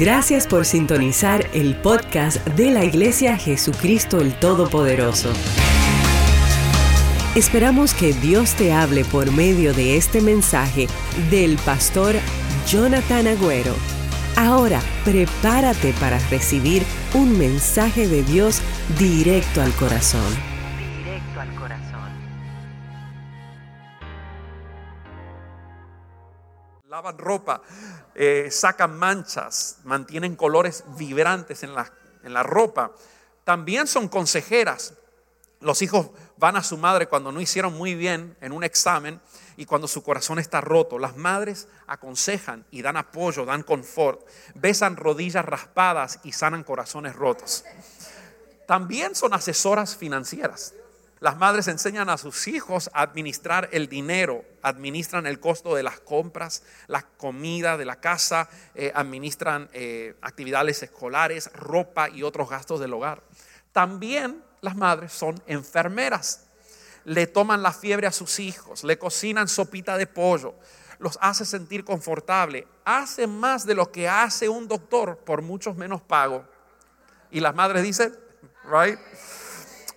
Gracias por sintonizar el podcast de la Iglesia Jesucristo el Todopoderoso. Esperamos que Dios te hable por medio de este mensaje del pastor Jonathan Agüero. Ahora, prepárate para recibir un mensaje de Dios directo al corazón. Directo al corazón. lavan ropa, eh, sacan manchas, mantienen colores vibrantes en la, en la ropa. También son consejeras. Los hijos van a su madre cuando no hicieron muy bien en un examen y cuando su corazón está roto. Las madres aconsejan y dan apoyo, dan confort, besan rodillas raspadas y sanan corazones rotos. También son asesoras financieras. Las madres enseñan a sus hijos a administrar el dinero, administran el costo de las compras, la comida de la casa, eh, administran eh, actividades escolares, ropa y otros gastos del hogar. También las madres son enfermeras. Le toman la fiebre a sus hijos, le cocinan sopita de pollo, los hace sentir confortable, hace más de lo que hace un doctor por muchos menos pago. Y las madres dicen, right?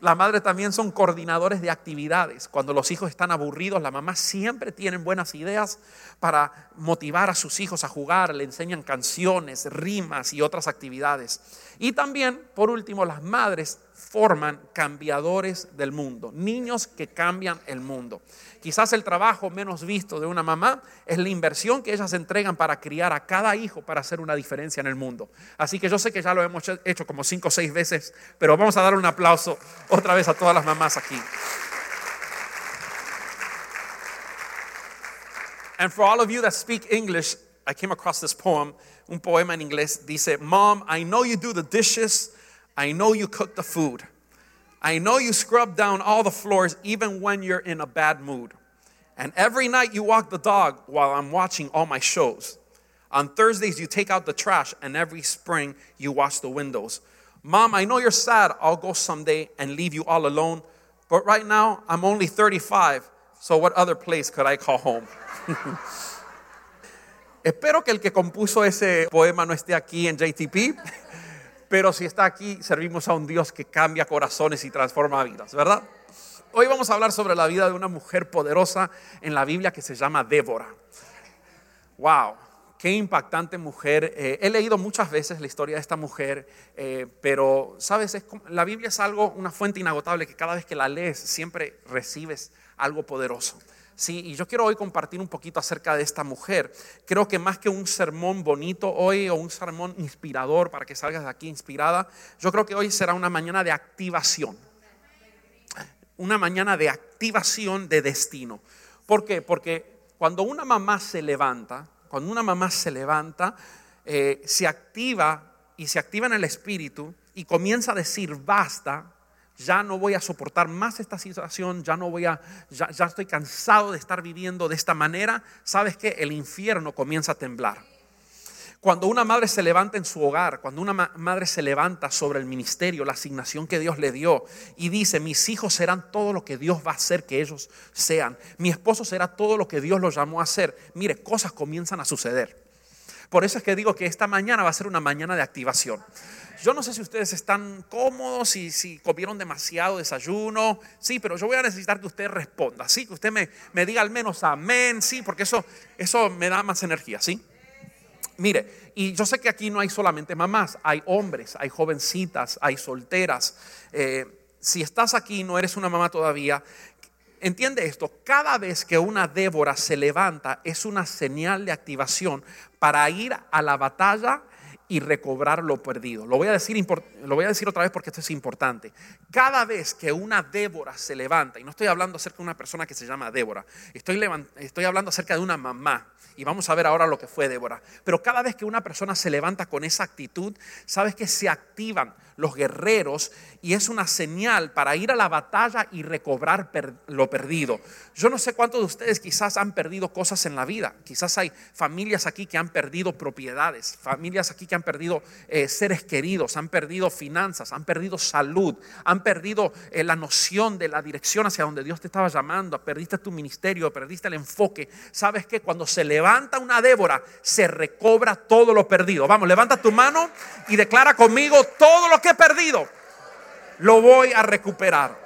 Las madres también son coordinadores de actividades. Cuando los hijos están aburridos, las mamás siempre tienen buenas ideas para motivar a sus hijos a jugar. Le enseñan canciones, rimas y otras actividades. Y también, por último, las madres forman cambiadores del mundo, niños que cambian el mundo. Quizás el trabajo menos visto de una mamá es la inversión que ellas entregan para criar a cada hijo para hacer una diferencia en el mundo. Así que yo sé que ya lo hemos hecho como cinco o seis veces, pero vamos a dar un aplauso otra vez a todas las mamás aquí. And for all of you that speak English, I came across this poem, un poema en inglés, dice, Mom, I know you do the dishes, I know you cook the food. I know you scrub down all the floors even when you're in a bad mood. And every night you walk the dog while I'm watching all my shows. On Thursdays you take out the trash and every spring you wash the windows. Mom, I know you're sad. I'll go someday and leave you all alone. But right now I'm only 35, so what other place could I call home? Espero que el que compuso ese poema no esté aquí en JTP. Pero si está aquí, servimos a un Dios que cambia corazones y transforma vidas, ¿verdad? Hoy vamos a hablar sobre la vida de una mujer poderosa en la Biblia que se llama Débora. ¡Wow! Qué impactante mujer. Eh, he leído muchas veces la historia de esta mujer, eh, pero, ¿sabes? la Biblia es algo, una fuente inagotable que cada vez que la lees siempre recibes algo poderoso. Sí, y yo quiero hoy compartir un poquito acerca de esta mujer. Creo que más que un sermón bonito hoy o un sermón inspirador para que salgas de aquí inspirada, yo creo que hoy será una mañana de activación. Una mañana de activación de destino. ¿Por qué? Porque cuando una mamá se levanta, cuando una mamá se levanta, eh, se activa y se activa en el espíritu y comienza a decir basta ya no voy a soportar más esta situación, ya no voy a, ya, estoy cansado de estar viviendo de esta manera, sabes que el infierno comienza a temblar. Cuando una madre se levanta en su hogar, cuando una madre se levanta sobre el ministerio, la asignación que Dios le dio y dice, mis hijos serán todo lo que Dios va a hacer que ellos sean, mi esposo será todo lo que Dios los llamó a hacer, mire, cosas comienzan a suceder. Por eso es que digo que esta mañana va a ser una mañana de activación. Yo no sé si ustedes están cómodos, y si comieron demasiado desayuno, sí, pero yo voy a necesitar que usted responda, sí, que usted me, me diga al menos amén, sí, porque eso, eso me da más energía, sí. Mire, y yo sé que aquí no hay solamente mamás, hay hombres, hay jovencitas, hay solteras. Eh, si estás aquí no eres una mamá todavía, entiende esto, cada vez que una Débora se levanta es una señal de activación para ir a la batalla y recobrar lo perdido. Lo voy, a decir, lo voy a decir otra vez porque esto es importante. Cada vez que una Débora se levanta, y no estoy hablando acerca de una persona que se llama Débora, estoy, estoy hablando acerca de una mamá, y vamos a ver ahora lo que fue Débora. Pero cada vez que una persona se levanta con esa actitud, sabes que se activan los guerreros y es una señal para ir a la batalla y recobrar lo perdido. Yo no sé cuántos de ustedes quizás han perdido cosas en la vida. Quizás hay familias aquí que han perdido propiedades, familias aquí que han perdido eh, seres queridos, han perdido finanzas, han perdido salud, han perdido eh, la noción de la dirección hacia donde Dios te estaba llamando, perdiste tu ministerio, perdiste el enfoque. ¿Sabes que Cuando se levanta una Débora, se recobra todo lo perdido. Vamos, levanta tu mano y declara conmigo todo lo que he perdido. Lo voy a recuperar.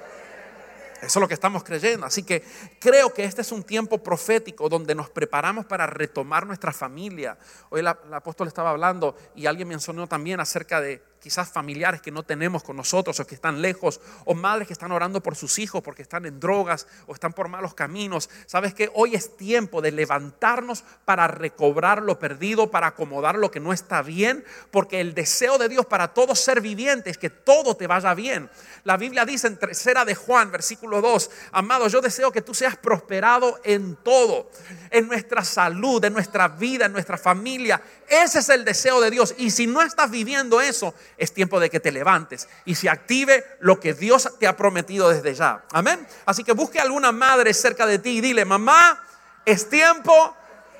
Eso es lo que estamos creyendo. Así que creo que este es un tiempo profético donde nos preparamos para retomar nuestra familia. Hoy el, apóstol estaba hablando y alguien mencionó también acerca de quizás familiares que no tenemos con nosotros o que están lejos, o madres que están orando por sus hijos porque están en drogas o están por malos caminos. Sabes que hoy es tiempo de levantarnos para recobrar lo perdido, para acomodar lo que no está bien, porque el deseo de Dios para todo ser viviente es que todo te vaya bien. La Biblia dice en tercera de Juan, versículo 2, amado, yo deseo que tú seas prosperado en todo, en nuestra salud, en nuestra vida, en nuestra familia. Ese es el deseo de Dios. Y si no estás viviendo eso, es tiempo de que te levantes y se active lo que Dios te ha prometido desde ya. Amén. Así que busque alguna madre cerca de ti y dile, mamá, es tiempo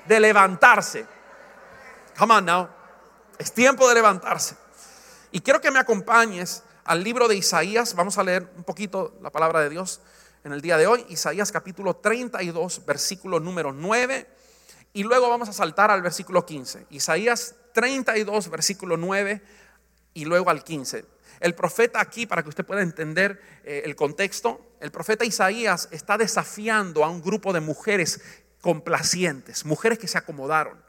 de levantarse. Come on now. Es tiempo de levantarse. Y quiero que me acompañes al libro de Isaías. Vamos a leer un poquito la palabra de Dios en el día de hoy. Isaías capítulo 32, versículo número 9. Y luego vamos a saltar al versículo 15. Isaías 32, versículo 9 y luego al 15. El profeta aquí, para que usted pueda entender eh, el contexto, el profeta Isaías está desafiando a un grupo de mujeres complacientes, mujeres que se acomodaron,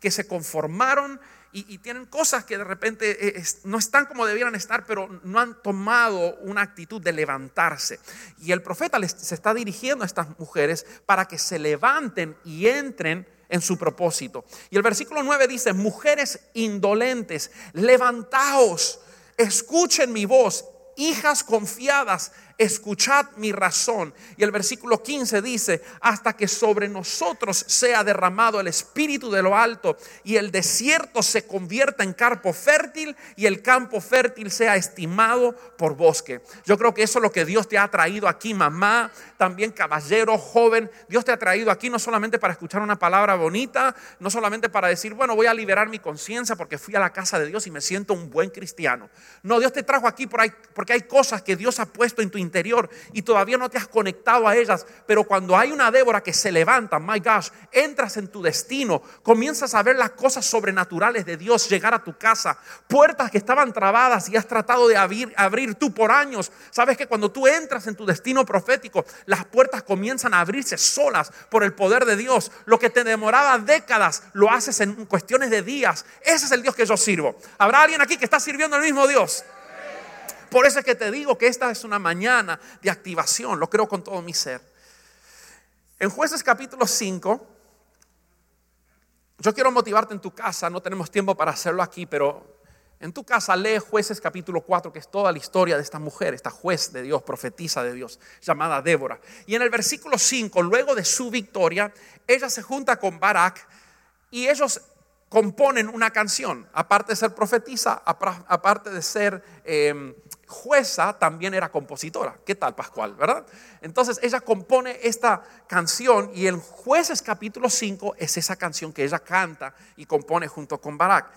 que se conformaron y, tienen cosas que de repente eh, no están como debieran estar, pero no han tomado una actitud de levantarse. Y el profeta les, se está dirigiendo a estas mujeres para que se levanten y entren en su propósito. Y el versículo 9 dice, mujeres indolentes, levantaos, escuchen mi voz, hijas confiadas, escuchad mi razón. Y el versículo 15 dice, hasta que sobre nosotros sea derramado el espíritu de lo alto y el desierto se convierta en campo fértil y el campo fértil sea estimado por bosque. Yo creo que eso es lo que Dios te ha traído aquí, mamá, también caballero, joven. Dios te ha traído aquí no solamente para escuchar una palabra bonita, no solamente para decir, bueno, voy a liberar mi conciencia porque fui a la casa de Dios y me siento un buen cristiano. No, Dios te trajo aquí por ahí, porque hay cosas que Dios ha puesto en tu interior y todavía no te has conectado a ellas. Pero cuando hay una Débora que se levanta, my gosh, entras en tu destino, comienzas a ver las cosas sobrenaturales de Dios llegar a tu casa, puertas que estaban trabadas y has tratado de abrir, abrir tú por años. Sabes que cuando tú entras en tu destino profético, las puertas comienzan a abrirse solas por el poder de Dios. Lo que te demoraba décadas, lo haces en cuestiones de días. Ese es el Dios que yo sirvo. ¿Habrá alguien aquí que está sirviendo al mismo Dios? Por eso es que te digo que esta es una mañana de activación, lo creo con todo mi ser. En jueces capítulo 5, yo quiero motivarte en tu casa, no tenemos tiempo para hacerlo aquí, pero en tu casa lee jueces capítulo 4, que es toda la historia de esta mujer, esta juez de Dios, profetisa de Dios, llamada Débora. Y en el versículo 5, luego de su victoria, ella se junta con Barak y ellos componen una canción, aparte de ser profetisa, aparte de ser em, jueza, también era compositora. ¿Qué tal, Pascual? ¿Verdad? Entonces ella compone esta canción y el jueces capítulo 5 es esa canción que ella canta y compone junto con Barak.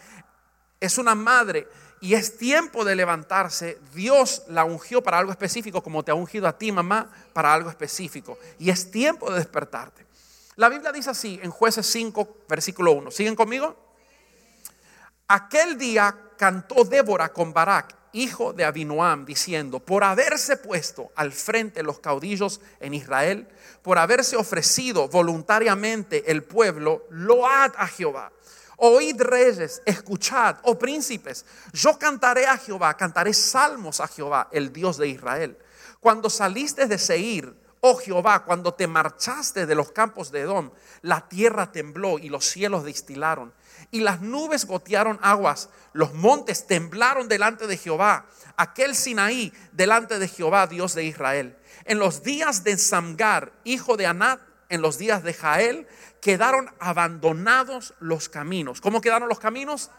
Es una madre y es tiempo de levantarse. Dios la ungió para algo específico, como te ha ungido a ti, mamá, para algo específico. Y es tiempo de despertarte. La Biblia dice así en jueces 5, versículo 1. ¿Siguen conmigo? Aquel día cantó Débora con Barak, hijo de Abinoam, diciendo, por haberse puesto al frente los caudillos en Israel, por haberse ofrecido voluntariamente el pueblo, load a Jehová. Oíd reyes, escuchad, oh príncipes, yo cantaré a Jehová, cantaré salmos a Jehová, el Dios de Israel. Cuando saliste de Seir, oh Jehová, cuando te marchaste de los campos de Edom, la tierra tembló y los cielos destilaron y las nubes gotearon aguas, los montes temblaron delante de Jehová, aquel Sinaí delante de Jehová, Dios de Israel. En los días de Samgar, hijo de Anat, en los días de Jael, quedaron abandonados los caminos. ¿Cómo quedaron los caminos?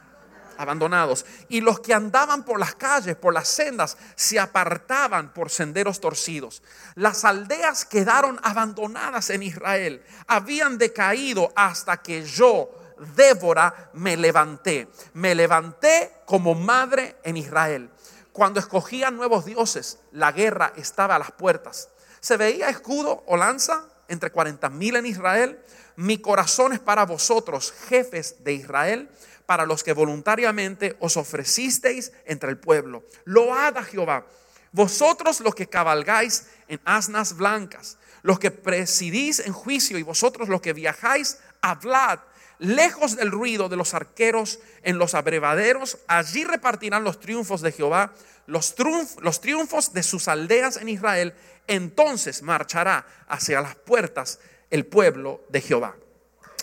abandonados. Y los que andaban por las calles, por las sendas, se apartaban por senderos torcidos. Las aldeas quedaron abandonadas en Israel. Habían decaído hasta que yo Débora, me levanté. Me levanté como madre en Israel. Cuando escogían nuevos dioses, la guerra estaba a las puertas. Se veía escudo o lanza entre 40 mil en Israel. Mi corazón es para vosotros, jefes de Israel, para los que voluntariamente os ofrecisteis entre el pueblo. Load a Jehová. Vosotros los que cabalgáis en asnas blancas, los que presidís en juicio y vosotros los que viajáis, hablad lejos del ruido de los arqueros en los abrevaderos, allí repartirán los triunfos de Jehová, los, los triunfos de sus aldeas en Israel, entonces marchará hacia las puertas el pueblo de Jehová.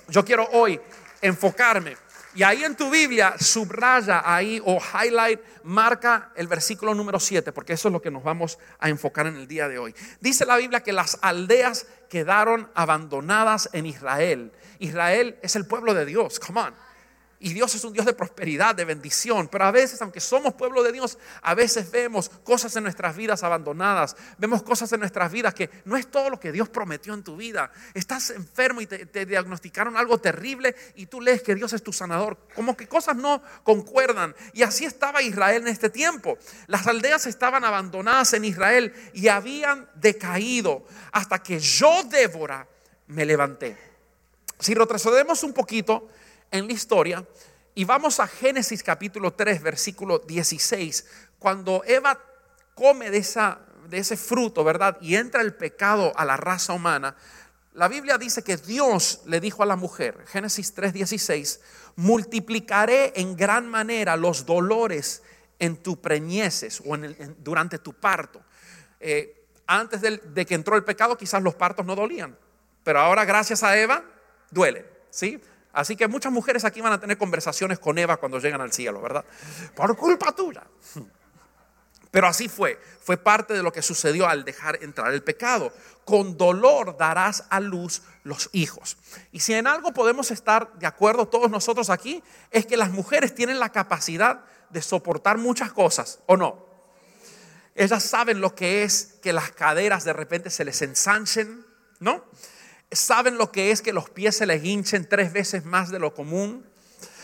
Yo quiero hoy enfocarme y ahí en tu Biblia subraya ahí o highlight, marca el versículo número 7, porque eso es lo que nos vamos a enfocar en el día de hoy. Dice la Biblia que las aldeas quedaron abandonadas en Israel. Israel es el pueblo de Dios, come on. Y Dios es un Dios de prosperidad, de bendición. Pero a veces, aunque somos pueblo de Dios, a veces vemos cosas en nuestras vidas abandonadas. Vemos cosas en nuestras vidas que no es todo lo que Dios prometió en tu vida. Estás enfermo y te, diagnosticaron algo terrible y tú lees que Dios es tu sanador. Como que cosas no concuerdan. Y así estaba Israel en este tiempo. Las aldeas estaban abandonadas en Israel y habían decaído hasta que yo, Débora, me levanté. Si retrocedemos un poquito, en la historia y vamos a Génesis capítulo 3, versículo 16, cuando Eva come de, esa, de ese fruto, ¿verdad? Y entra el pecado a la raza humana. La Biblia dice que Dios le dijo a la mujer, Génesis 3:16, multiplicaré en gran manera los dolores en tu preñeces o durante tu parto. Eh, antes de, de, que entró el pecado, quizás los partos no dolían, pero ahora gracias a Eva, duele, ¿sí? Así que muchas mujeres aquí van a tener conversaciones con Eva cuando llegan al cielo, ¿verdad? Por culpa tuya. Pero así fue, fue parte de lo que sucedió al dejar entrar el pecado. Con dolor darás a luz los hijos. Y si en algo podemos estar de acuerdo todos nosotros aquí, es que las mujeres tienen la capacidad de soportar muchas cosas, ¿o no? Ellas saben lo que es que las caderas de repente se les ensanchen, ¿no? Saben lo que es que los pies se les hinchen tres veces más de lo común.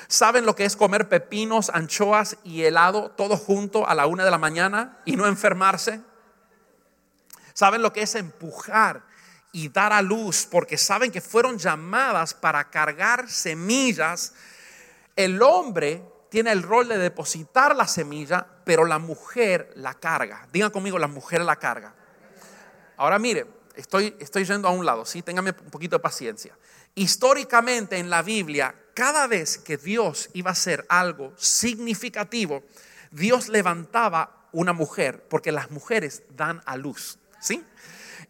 Saben lo que es comer pepinos, anchoas y helado todo junto a la una de la mañana y no enfermarse. Saben lo que es empujar y dar a luz porque saben que fueron llamadas para cargar semillas. El hombre tiene el rol de depositar la semilla, pero la mujer la carga. Digan conmigo, la mujer la carga. Ahora mire, estoy, estoy yendo a un lado, ¿sí? Téngame un poquito de paciencia. Históricamente en la Biblia, cada vez que Dios iba a hacer algo significativo, Dios levantaba una mujer, porque las mujeres dan a luz, ¿sí?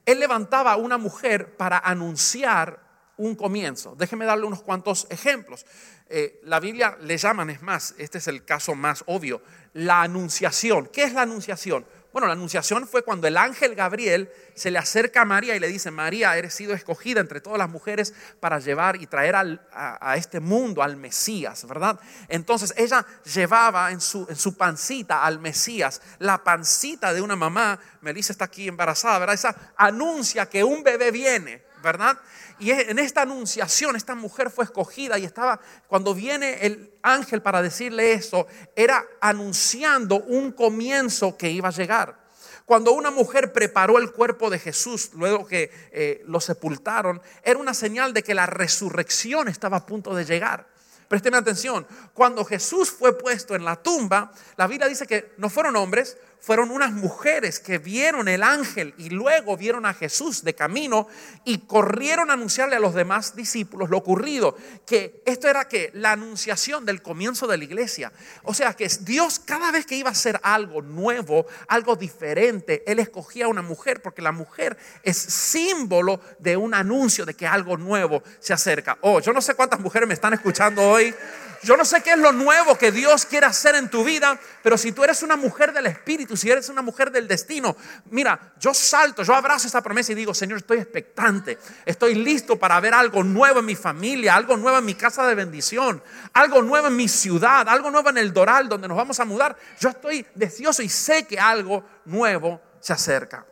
Él levantaba una mujer para anunciar un comienzo. Déjeme darle unos cuantos ejemplos. Eh, la Biblia le llaman, es más, este es el caso más obvio, la anunciación. ¿Qué es la anunciación? Bueno, la anunciación fue cuando el ángel Gabriel se le acerca a María y le dice, María, eres sido escogida entre todas las mujeres para llevar y traer a, este mundo al Mesías, ¿verdad? Entonces ella llevaba en su, en su pancita al Mesías, la pancita de una mamá, Melissa está aquí embarazada, ¿verdad? Esa anuncia que un bebé viene, ¿verdad? Y en esta anunciación, esta mujer fue escogida y estaba, cuando viene el ángel para decirle eso, era anunciando un comienzo que iba a llegar. Cuando una mujer preparó el cuerpo de Jesús luego que eh, lo sepultaron, era una señal de que la resurrección estaba a punto de llegar. Présteme atención, cuando Jesús fue puesto en la tumba, la Biblia dice que no fueron hombres, fueron unas mujeres que vieron el ángel y luego vieron a Jesús de camino y corrieron a anunciarle a los demás discípulos lo ocurrido, que esto era que la anunciación del comienzo de la iglesia. O sea, que Dios cada vez que iba a hacer algo nuevo, algo diferente, él escogía a una mujer porque la mujer es símbolo de un anuncio de que algo nuevo se acerca. Oh, yo no sé cuántas mujeres me están escuchando hoy. Yo no sé qué es lo nuevo que Dios quiere hacer en tu vida, pero si tú eres una mujer del Espíritu, si eres una mujer del destino, mira, yo salto, yo abrazo esa promesa y digo, Señor, estoy expectante, estoy listo para ver algo nuevo en mi familia, algo nuevo en mi casa de bendición, algo nuevo en mi ciudad, algo nuevo en el Doral donde nos vamos a mudar. Yo estoy deseoso y sé que algo nuevo se acerca.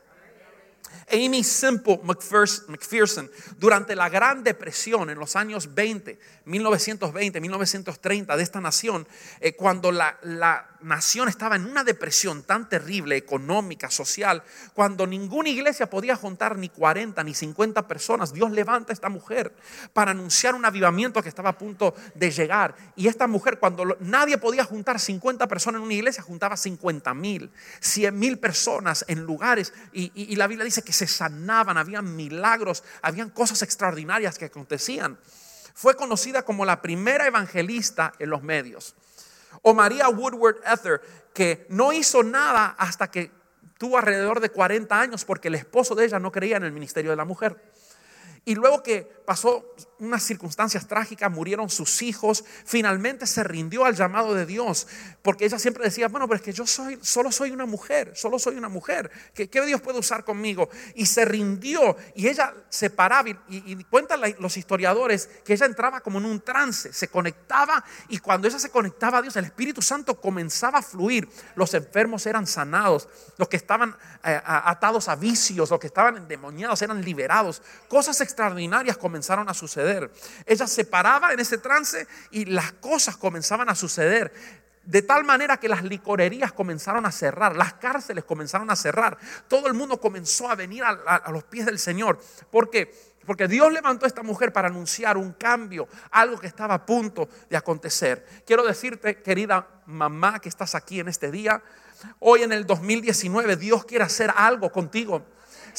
Amy Simple McPherson, durante la Gran Depresión en los años 20, 1920, 1930 de esta nación, eh, cuando la, nación estaba en una depresión tan terrible, económica, social, cuando ninguna iglesia podía juntar ni 40 ni 50 personas, Dios levanta a esta mujer para anunciar un avivamiento que estaba a punto de llegar. Y esta mujer, cuando nadie podía juntar 50 personas en una iglesia, juntaba 50 mil, 100 mil personas en lugares. Y la Biblia dice que se sanaban, habían milagros, habían cosas extraordinarias que acontecían. Fue conocida como la primera evangelista en los medios. O María Woodward Ether, que no hizo nada hasta que tuvo alrededor de 40 años porque el esposo de ella no creía en el ministerio de la mujer. Y luego que pasó unas circunstancias trágicas, murieron sus hijos, finalmente se rindió al llamado de Dios, porque ella siempre decía, bueno, pero es que yo soy, solo soy una mujer, solo soy una mujer, ¿qué, Dios puede usar conmigo? Y se rindió y ella se paraba y, y cuentan los historiadores que ella entraba como en un trance, se conectaba y cuando ella se conectaba a Dios, el Espíritu Santo comenzaba a fluir, los enfermos eran sanados, los que estaban eh, atados a vicios, los que estaban endemoniados eran liberados, cosas extraordinarias comenzaron a suceder. Ella se paraba en ese trance y las cosas comenzaban a suceder. De tal manera que las licorerías comenzaron a cerrar, las cárceles comenzaron a cerrar, todo el mundo comenzó a venir a, los pies del Señor. ¿Por qué? Porque Dios levantó a esta mujer para anunciar un cambio, algo que estaba a punto de acontecer. Quiero decirte, querida mamá que estás aquí en este día, hoy en el 2019 Dios quiere hacer algo contigo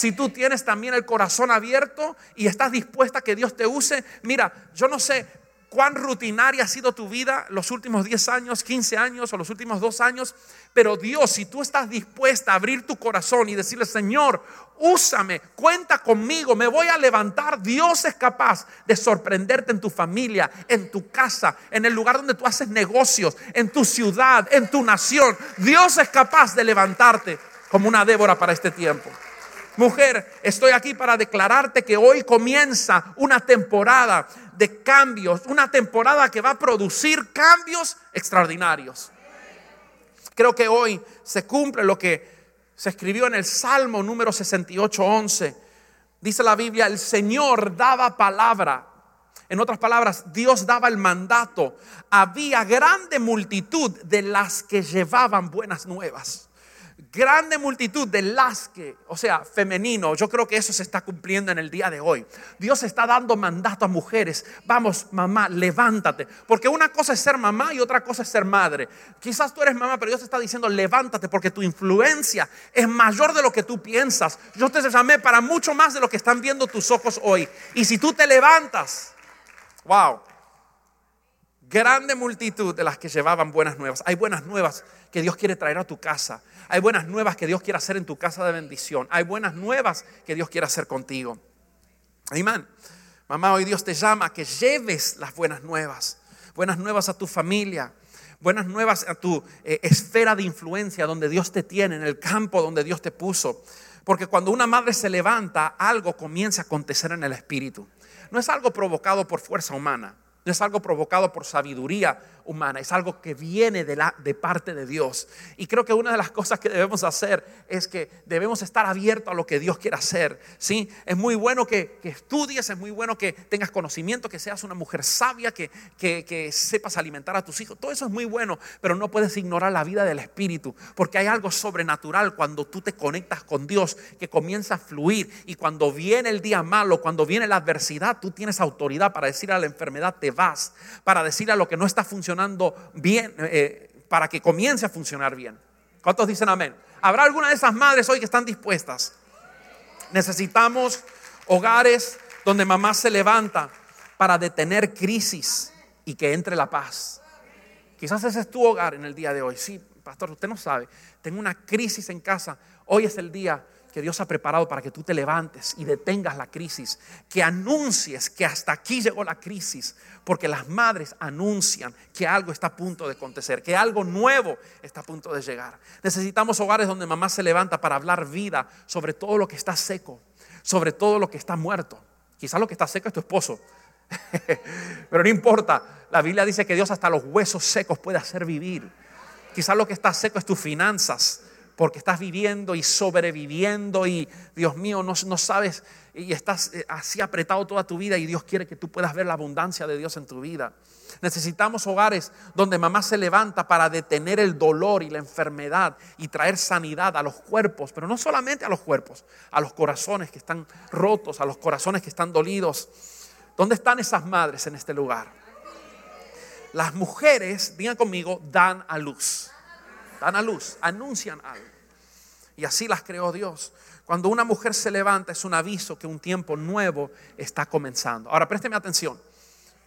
si tú tienes también el corazón abierto y estás dispuesta a que Dios te use, mira, yo no sé cuán rutinaria ha sido tu vida los últimos 10 años, 15 años o los últimos 2 años, pero Dios, si tú estás dispuesta a abrir tu corazón y decirle, Señor, úsame, cuenta conmigo, me voy a levantar, Dios es capaz de sorprenderte en tu familia, en tu casa, en el lugar donde tú haces negocios, en tu ciudad, en tu nación. Dios es capaz de levantarte como una Débora para este tiempo. Mujer, estoy aquí para declararte que hoy comienza una temporada de cambios, una temporada que va a producir cambios extraordinarios. Creo que hoy se cumple lo que se escribió en el Salmo número 68, 11. Dice la Biblia, el Señor daba palabra. En otras palabras, Dios daba el mandato. Había grande multitud de las que llevaban buenas nuevas grande multitud de las que, o sea, femenino, yo creo que eso se está cumpliendo en el día de hoy. Dios está dando mandato a mujeres. Vamos, mamá, levántate. Porque una cosa es ser mamá y otra cosa es ser madre. Quizás tú eres mamá, pero Dios está diciendo, levántate porque tu influencia es mayor de lo que tú piensas. Yo te llamé para mucho más de lo que están viendo tus ojos hoy. Y si tú te levantas, wow, grande multitud de las que llevaban buenas nuevas. Hay buenas nuevas que Dios quiere traer a tu casa. Hay buenas nuevas que Dios quiere hacer en tu casa de bendición. Hay buenas nuevas que Dios quiere hacer contigo. Amén. Mamá, hoy Dios te llama a que lleves las buenas nuevas. Buenas nuevas a tu familia. Buenas nuevas a tu eh, esfera de influencia donde Dios te tiene, en el campo donde Dios te puso. Porque cuando una madre se levanta, algo comienza a acontecer en el espíritu. No es algo provocado por fuerza humana. No es algo provocado por sabiduría humana, es algo que viene de, la, de parte de Dios. Y creo que una de las cosas que debemos hacer es que debemos estar abiertos a lo que Dios quiere hacer. ¿sí? Es muy bueno que, estudies, es muy bueno que tengas conocimiento, que seas una mujer sabia, que, que, sepas alimentar a tus hijos. Todo eso es muy bueno, pero no puedes ignorar la vida del Espíritu, porque hay algo sobrenatural cuando tú te conectas con Dios, que comienza a fluir. Y cuando viene el día malo, cuando viene la adversidad, tú tienes autoridad para decir a la enfermedad, te vas, para decir a lo que no está funcionando bien, eh, para que comience a funcionar bien. ¿Cuántos dicen amén? ¿Habrá alguna de esas madres hoy que están dispuestas? Necesitamos hogares donde mamá se levanta para detener crisis y que entre la paz. Quizás ese es tu hogar en el día de hoy. Sí, pastor, usted no sabe. Tengo una crisis en casa. Hoy es el día que Dios ha preparado para que tú te levantes y detengas la crisis, que anuncies que hasta aquí llegó la crisis, porque las madres anuncian que algo está a punto de acontecer, que algo nuevo está a punto de llegar. Necesitamos hogares donde mamá se levanta para hablar vida sobre todo lo que está seco, sobre todo lo que está muerto. Quizás lo que está seco es tu esposo, pero no importa. La Biblia dice que Dios hasta los huesos secos puede hacer vivir. Quizás lo que está seco es tus finanzas porque estás viviendo y sobreviviendo y Dios mío, no, no sabes y estás eh, así apretado toda tu vida y Dios quiere que tú puedas ver la abundancia de Dios en tu vida. Necesitamos hogares donde mamá se levanta para detener el dolor y la enfermedad y traer sanidad a los cuerpos, pero no solamente a los cuerpos, a los corazones que están rotos, a los corazones que están dolidos. ¿Dónde están esas madres en este lugar? Las mujeres, digan conmigo, dan a luz. Dan a luz, anuncian algo. Y así las creó Dios. Cuando una mujer se levanta es un aviso que un tiempo nuevo está comenzando. Ahora, présteme atención.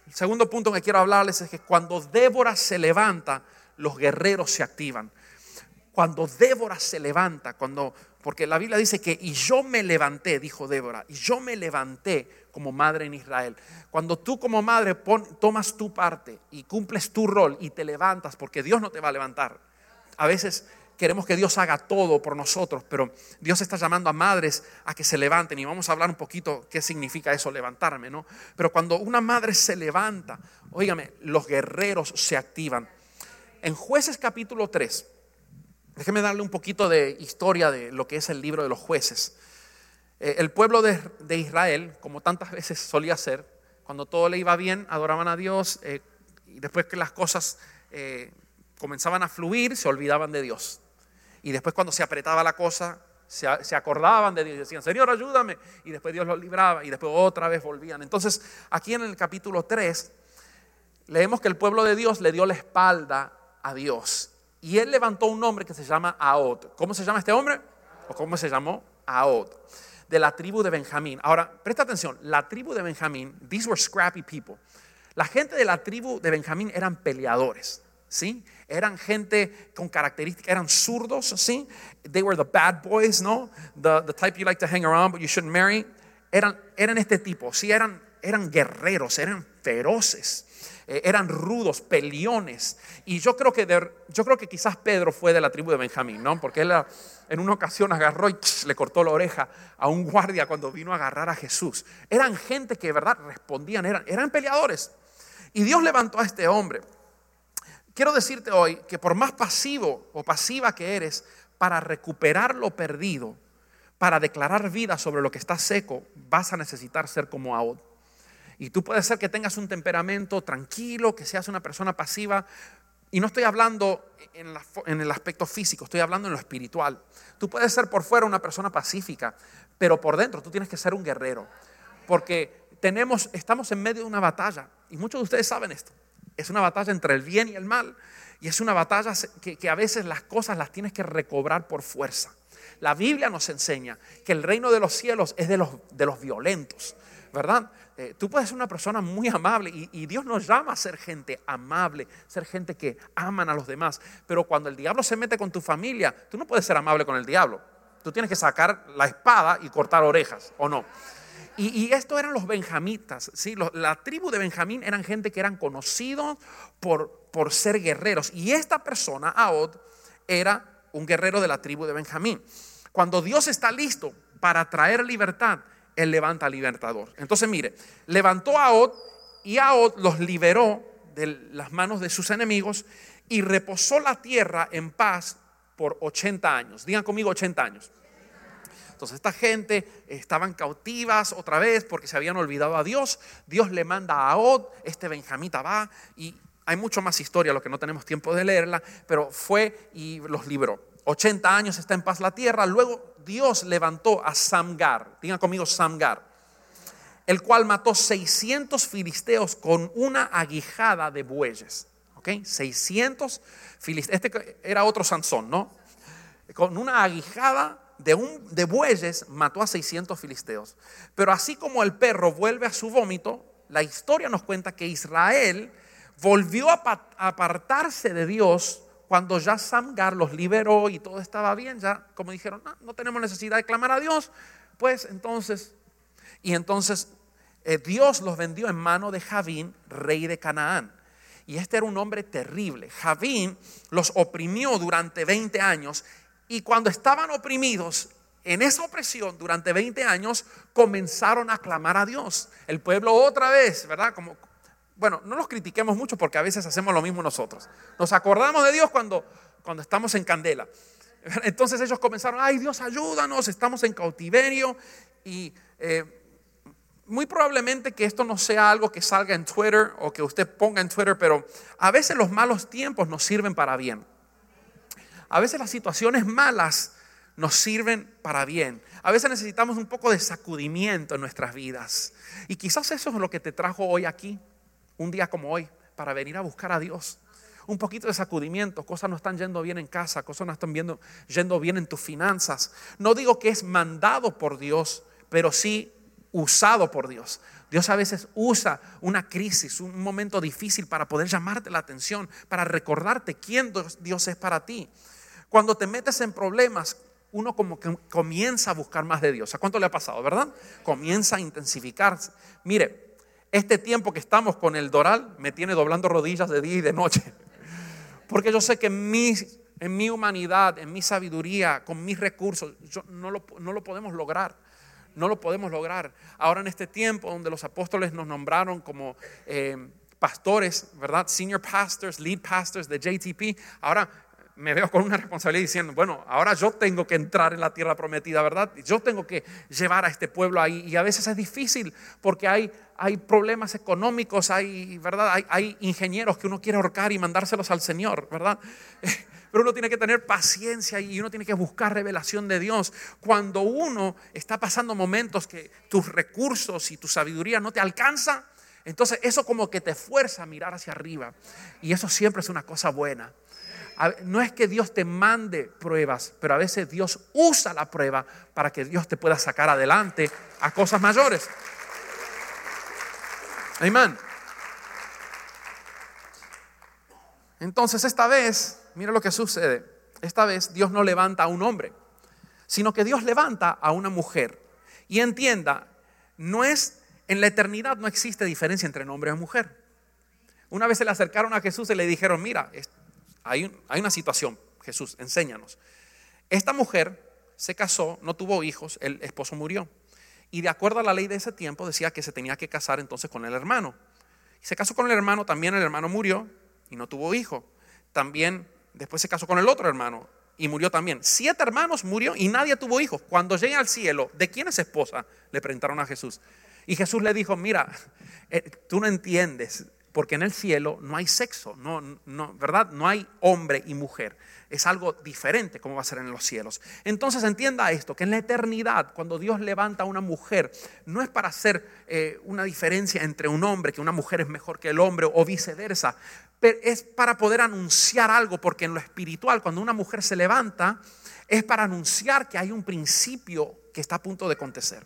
El segundo punto que quiero hablarles es que cuando Débora se levanta, los guerreros se activan. Cuando Débora se levanta, cuando porque la Biblia dice que y yo me levanté, dijo Débora, y yo me levanté como madre en Israel. Cuando tú como madre tomas tu parte y cumples tu rol y te levantas, porque Dios no te va a levantar. A veces queremos que Dios haga todo por nosotros, pero Dios está llamando a madres a que se levanten y vamos a hablar un poquito qué significa eso, levantarme, ¿no? Pero cuando una madre se levanta, óigame, los guerreros se activan. En jueces capítulo 3, Déjeme darle un poquito de historia de lo que es el libro de los jueces. Eh, el pueblo de, Israel, como tantas veces solía ser, cuando todo le iba bien, adoraban a Dios eh, y después que las cosas eh, comenzaban a fluir, se olvidaban de Dios. Y después cuando se apretaba la cosa, se, se, acordaban de Dios y decían, Señor, ayúdame. Y después Dios los libraba y después otra vez volvían. Entonces, aquí en el capítulo 3, leemos que el pueblo de Dios le dio la espalda a Dios y él levantó un hombre que se llama Aod. ¿Cómo se llama este hombre? ¿O cómo se llamó? Aod. De la tribu de Benjamín. Ahora, presta atención. La tribu de Benjamín, these were scrappy people. La gente de la tribu de Benjamín eran peleadores. ¿Sí? Eran gente con características, eran zurdos, ¿sí? They were the bad boys, ¿no? The, the type you like to hang around but you shouldn't marry. Eran, eran este tipo, sí, eran, eran guerreros, eran feroces. Eh, eran rudos, peliones. Y yo creo, que yo creo que quizás Pedro fue de la tribu de Benjamín, ¿no? Porque él en una ocasión agarró y le cortó la oreja a un guardia cuando vino a agarrar a Jesús. Eran gente que de verdad respondían, eran, eran peleadores. Y Dios levantó a este hombre. Quiero decirte hoy que por más pasivo o pasiva que eres, para recuperar lo perdido, para declarar vida sobre lo que está seco, vas a necesitar ser como Ahod. Y tú puedes ser que tengas un temperamento tranquilo, que seas una persona pasiva. Y no estoy hablando en, el aspecto físico, estoy hablando en lo espiritual. Tú puedes ser por fuera una persona pacífica, pero por dentro tú tienes que ser un guerrero. Porque tenemos, estamos en medio de una batalla. Y muchos de ustedes saben esto. Es una batalla entre el bien y el mal. Y es una batalla que, a veces las cosas las tienes que recobrar por fuerza. La Biblia nos enseña que el reino de los cielos es de los, de los violentos, ¿verdad? Eh, tú puedes ser una persona muy amable y, Dios nos llama a ser gente amable, ser gente que aman a los demás. Pero cuando el diablo se mete con tu familia, tú no puedes ser amable con el diablo. Tú tienes que sacar la espada y cortar orejas, ¿o no? Y, esto eran los benjamitas, ¿sí? la tribu de Benjamín eran gente que eran conocidos por, por ser guerreros. Y esta persona, Aod, era un guerrero de la tribu de Benjamín. Cuando Dios está listo para traer libertad, él levanta al libertador. Entonces, mire, levantó a Od y a Od los liberó de las manos de sus enemigos y reposó la tierra en paz por 80 años. Digan conmigo 80 años. Entonces esta gente estaban cautivas otra vez porque se habían olvidado a Dios. Dios le manda a Od, este benjamita va y hay mucho más historia, lo que no tenemos tiempo de leerla, pero fue y los libró. 80 años está en paz la tierra. Luego Dios levantó a Samgar, digan conmigo Samgar, el cual mató 600 filisteos con una aguijada de bueyes. ¿Ok? 600 filisteos. Este era otro Sansón, ¿no? Con una aguijada de, un, de bueyes mató a 600 filisteos. Pero así como el perro vuelve a su vómito, la historia nos cuenta que Israel volvió a apartarse de Dios cuando ya Samgar los liberó y todo estaba bien, ya como dijeron, no, tenemos necesidad de clamar a Dios, pues entonces, y entonces eh, Dios los vendió en mano de Javín, rey de Canaán. Y este era un hombre terrible. Javín los oprimió durante 20 años y cuando estaban oprimidos, en esa opresión durante 20 años comenzaron a clamar a Dios. El pueblo otra vez, ¿verdad? Como, bueno, no los critiquemos mucho porque a veces hacemos lo mismo nosotros. Nos acordamos de Dios cuando, cuando estamos en candela. Entonces ellos comenzaron, ay Dios, ayúdanos, estamos en cautiverio y eh, muy probablemente que esto no sea algo que salga en Twitter o que usted ponga en Twitter, pero a veces los malos tiempos nos sirven para bien. A veces las situaciones malas nos sirven para bien. A veces necesitamos un poco de sacudimiento en nuestras vidas. Y quizás eso es lo que te trajo hoy aquí, un día como hoy, para venir a buscar a Dios. Un poquito de sacudimiento, cosas no están yendo bien en casa, cosas no están viendo, yendo bien en tus finanzas. No digo que es mandado por Dios, pero sí usado por Dios. Dios a veces usa una crisis, un momento difícil para poder llamarte la atención, para recordarte quién Dios es para ti. Cuando te metes en problemas, uno como que comienza a buscar más de Dios. ¿A cuánto le ha pasado, verdad? Comienza a intensificarse. Mire, este tiempo que estamos con el Doral me tiene doblando rodillas de día y de noche. Porque yo sé que en mi, en mi humanidad, en mi sabiduría, con mis recursos, no, lo, no lo podemos lograr. No lo podemos lograr. Ahora en este tiempo donde los apóstoles nos nombraron como eh, pastores, ¿verdad? Senior pastors, lead pastors de JTP. Ahora me veo con una responsabilidad diciendo, bueno, ahora yo tengo que entrar en la tierra prometida, ¿verdad? Yo tengo que llevar a este pueblo ahí. Y a veces es difícil porque hay, hay problemas económicos, hay, ¿verdad? Hay, hay ingenieros que uno quiere ahorcar y mandárselos al Señor, ¿verdad? Pero uno tiene que tener paciencia y uno tiene que buscar revelación de Dios. Cuando uno está pasando momentos que tus recursos y tu sabiduría no te alcanza, entonces eso como que te fuerza a mirar hacia arriba. Y eso siempre es una cosa buena no es que Dios te mande pruebas, pero a veces Dios usa la prueba para que Dios te pueda sacar adelante a cosas mayores. Amén. Entonces esta vez, mira lo que sucede. Esta vez Dios no levanta a un hombre, sino que Dios levanta a una mujer. Y entienda, no es en la eternidad no existe diferencia entre hombre y mujer. Una vez se le acercaron a Jesús y le dijeron, mira, hay, una situación, Jesús, enséñanos. Esta mujer se casó, no tuvo hijos, el esposo murió. Y de acuerdo a la ley de ese tiempo decía que se tenía que casar entonces con el hermano. Se casó con el hermano, también el hermano murió y no tuvo hijo. También después se casó con el otro hermano y murió también. Siete hermanos murió y nadie tuvo hijos. Cuando llegue al cielo, ¿de quién es esposa? Le preguntaron a Jesús. Y Jesús le dijo, mira, eh, tú no entiendes, porque en el cielo no hay sexo, no, ¿verdad? No hay hombre y mujer. Es algo diferente como va a ser en los cielos. Entonces entienda esto, que en la eternidad, cuando Dios levanta a una mujer, no es para hacer eh, una diferencia entre un hombre, que una mujer es mejor que el hombre o viceversa, es para poder anunciar algo, porque en lo espiritual, cuando una mujer se levanta, es para anunciar que hay un principio que está a punto de acontecer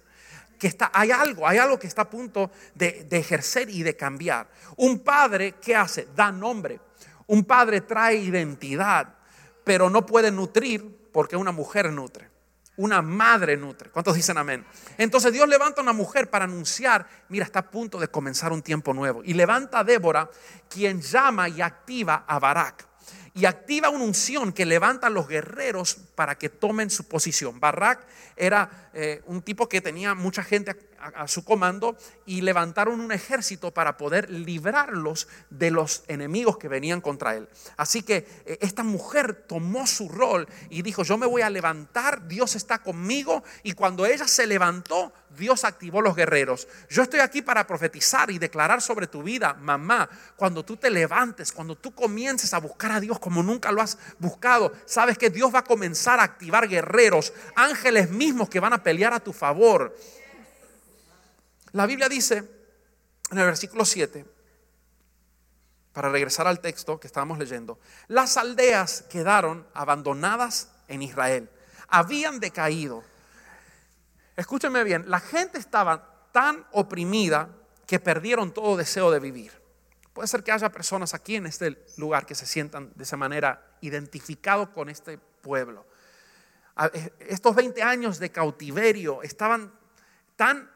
que está, hay algo, hay algo que está a punto de, de ejercer y de cambiar. Un padre, ¿qué hace? Da nombre. Un padre trae identidad, pero no puede nutrir porque una mujer nutre. Una madre nutre. ¿Cuántos dicen amén? Entonces Dios levanta a una mujer para anunciar, mira, está a punto de comenzar un tiempo nuevo. Y levanta a Débora, quien llama y activa a Barak y activa una unción que levanta a los guerreros para que tomen su posición. Barak era eh, un tipo que tenía mucha gente a, su comando y levantaron un ejército para poder librarlos de los enemigos que venían contra él. Así que eh, esta mujer tomó su rol y dijo, yo me voy a levantar, Dios está conmigo y cuando ella se levantó, Dios activó los guerreros. Yo estoy aquí para profetizar y declarar sobre tu vida, mamá, cuando tú te levantes, cuando tú comiences a buscar a Dios como nunca lo has buscado, sabes que Dios va a comenzar a activar guerreros, ángeles mismos que van a pelear a tu favor. La Biblia dice en el versículo 7, para regresar al texto que estábamos leyendo, las aldeas quedaron abandonadas en Israel, habían decaído Escúchenme bien, la gente estaba tan oprimida que perdieron todo deseo de vivir. Puede ser que haya personas aquí en este lugar que se sientan de esa manera identificados con este pueblo. Eh, estos 20 años de cautiverio estaban tan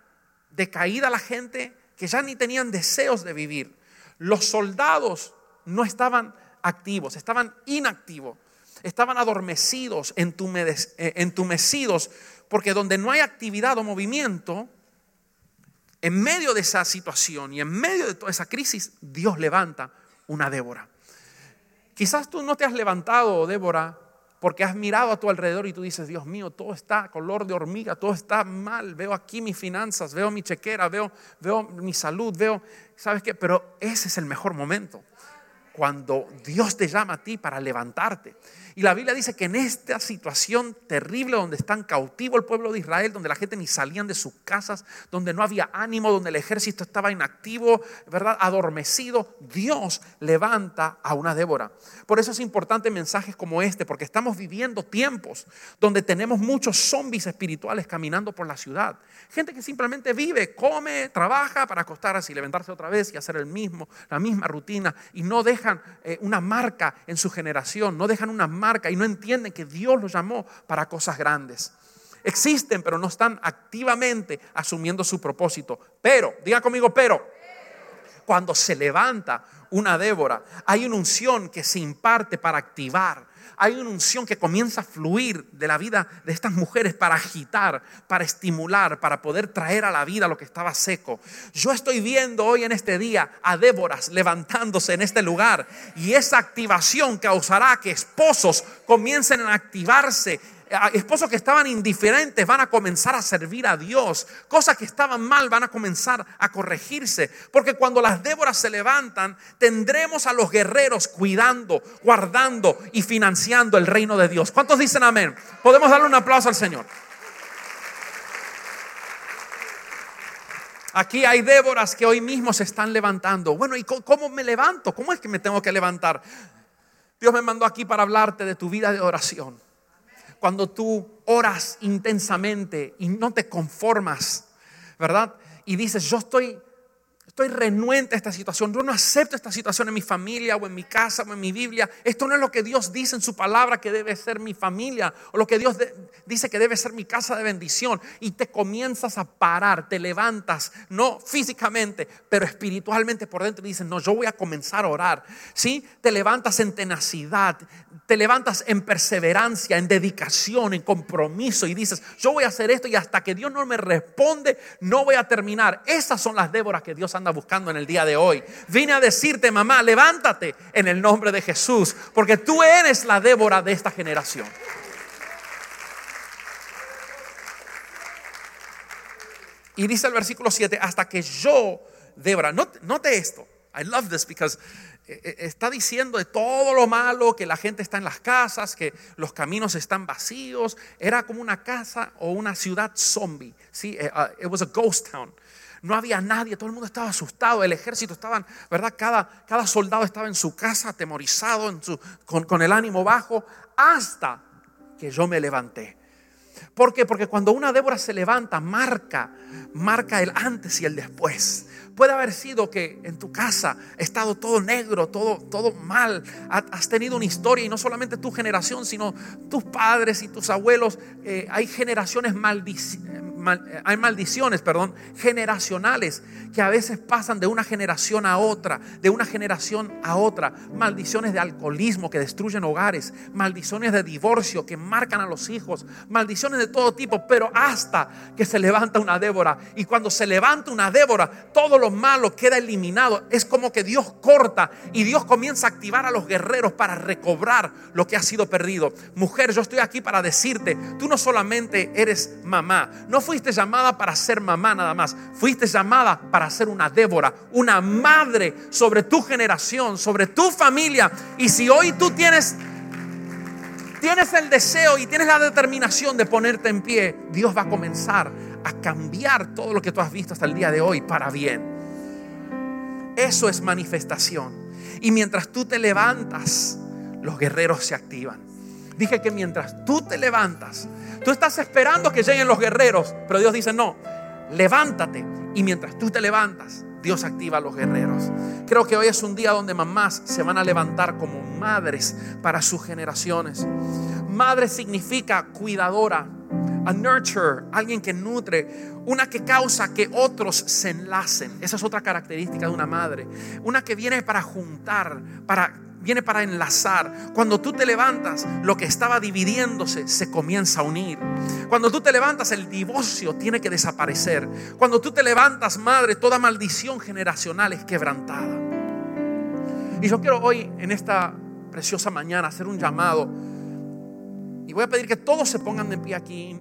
decaída la gente que ya ni tenían deseos de vivir. Los soldados no estaban activos, estaban inactivos, estaban adormecidos, eh, entumecidos porque donde no hay actividad o movimiento, en medio de esa situación y en medio de toda esa crisis, Dios levanta una Débora. Quizás tú no te has levantado, Débora, porque has mirado a tu alrededor y tú dices, Dios mío, todo está color de hormiga, todo está mal, veo aquí mis finanzas, veo mi chequera, veo, veo mi salud, veo, ¿sabes qué? Pero ese es el mejor momento, cuando Dios te llama a ti para levantarte. Y la Biblia dice que en esta situación terrible donde están cautivo el pueblo de Israel, donde la gente ni salían de sus casas, donde no había ánimo, donde el ejército estaba inactivo, ¿verdad? Adormecido, Dios levanta a una Débora. Por eso es importante mensajes como este, porque estamos viviendo tiempos donde tenemos muchos zombies espirituales caminando por la ciudad. Gente que simplemente vive, come, trabaja para acostarse y levantarse otra vez y hacer el mismo, la misma rutina y no dejan eh, una marca en su generación, no dejan una marca y no entienden que Dios los llamó para cosas grandes. Existen, pero no están activamente asumiendo su propósito. Pero, diga conmigo, pero, cuando se levanta una Débora, hay una unción que se imparte para activar hay una unción que comienza a fluir de la vida de estas mujeres para agitar, para estimular, para poder traer a la vida lo que estaba seco. Yo estoy viendo hoy en este día a Déboras levantándose en este lugar y esa activación causará que esposos comiencen a activarse esposos que estaban indiferentes van a comenzar a servir a Dios. Cosas que estaban mal van a comenzar a corregirse. Porque cuando las Déboras se levantan, tendremos a los guerreros cuidando, guardando y financiando el reino de Dios. ¿Cuántos dicen amén? Podemos darle un aplauso al Señor. Aquí hay Déboras que hoy mismo se están levantando. Bueno, ¿y cómo me levanto? ¿Cómo es que me tengo que levantar? Dios me mandó aquí para hablarte de tu vida de oración cuando tú oras intensamente y no te conformas, ¿verdad? Y dices, yo estoy Estoy renuente a esta situación. Yo no acepto esta situación en mi familia o en mi casa o en mi Biblia. Esto no es lo que Dios dice en su palabra que debe ser mi familia o lo que Dios dice que debe ser mi casa de bendición. Y te comienzas a parar, te levantas, no físicamente, pero espiritualmente por dentro y dices, no, yo voy a comenzar a orar. ¿Sí? Te levantas en tenacidad, te levantas en perseverancia, en dedicación, en compromiso y dices, yo voy a hacer esto y hasta que Dios no me responde, no voy a terminar. Esas son las Déboras que Dios anda buscando en el día de hoy. Vine a decirte, mamá, levántate en el nombre de Jesús, porque tú eres la Débora de esta generación. Y dice el versículo 7, hasta que yo, Débora, note esto. I love this because eh, eh, está diciendo de todo lo malo, que la gente está en las casas, que los caminos están vacíos. Era como una casa o una ciudad zombie. ¿sí? Eh, uh, it was a ghost town. No había nadie, todo el mundo estaba asustado, el ejército estaba, ¿verdad? Cada, cada soldado estaba en su casa atemorizado, con, con el ánimo bajo, hasta que yo me levanté. ¿Por qué? Porque cuando una Débora se levanta, marca, marca el antes y el después. Puede haber sido que en tu casa ha estado todo negro, todo, todo mal. Has tenido una historia y no solamente tu generación, sino tus padres y tus abuelos. Eh, hay generaciones maldiciones eh, hay maldiciones, perdón, generacionales que a veces pasan de una generación a otra, de una generación a otra. Maldiciones de alcoholismo que destruyen hogares, maldiciones de divorcio que marcan a los hijos, maldiciones de todo tipo, pero hasta que se levanta una Débora. Y cuando se levanta una Débora, todo lo malo queda eliminado. Es como que Dios corta y Dios comienza a activar a los guerreros para recobrar lo que ha sido perdido. Mujer, yo estoy aquí para decirte, tú no solamente eres mamá, no fuiste llamada para ser mamá nada más. Fuiste llamada para ser una Débora, una madre sobre tu generación, sobre tu familia. Y si hoy tú tienes tienes el deseo y tienes la determinación de ponerte en pie, Dios va a comenzar a cambiar todo lo que tú has visto hasta el día de hoy para bien. Eso es manifestación. Y mientras tú te levantas, los guerreros se activan. Dije que mientras tú te levantas, Tú estás esperando que lleguen los guerreros, pero Dios dice, no, levántate. Y mientras tú te levantas, Dios activa a los guerreros. Creo que hoy es un día donde mamás se van a levantar como madres para sus generaciones. Madre significa cuidadora, a nurture, alguien que nutre, una que causa que otros se enlacen. Esa es otra característica de una madre. Una que viene para juntar, para viene para enlazar. Cuando tú te levantas, lo que estaba dividiéndose se comienza a unir. Cuando tú te levantas, el divorcio tiene que desaparecer. Cuando tú te levantas, madre, toda maldición generacional es quebrantada. Y yo quiero hoy, en esta preciosa mañana, hacer un llamado Y voy a pedir que todos se pongan de pie aquí.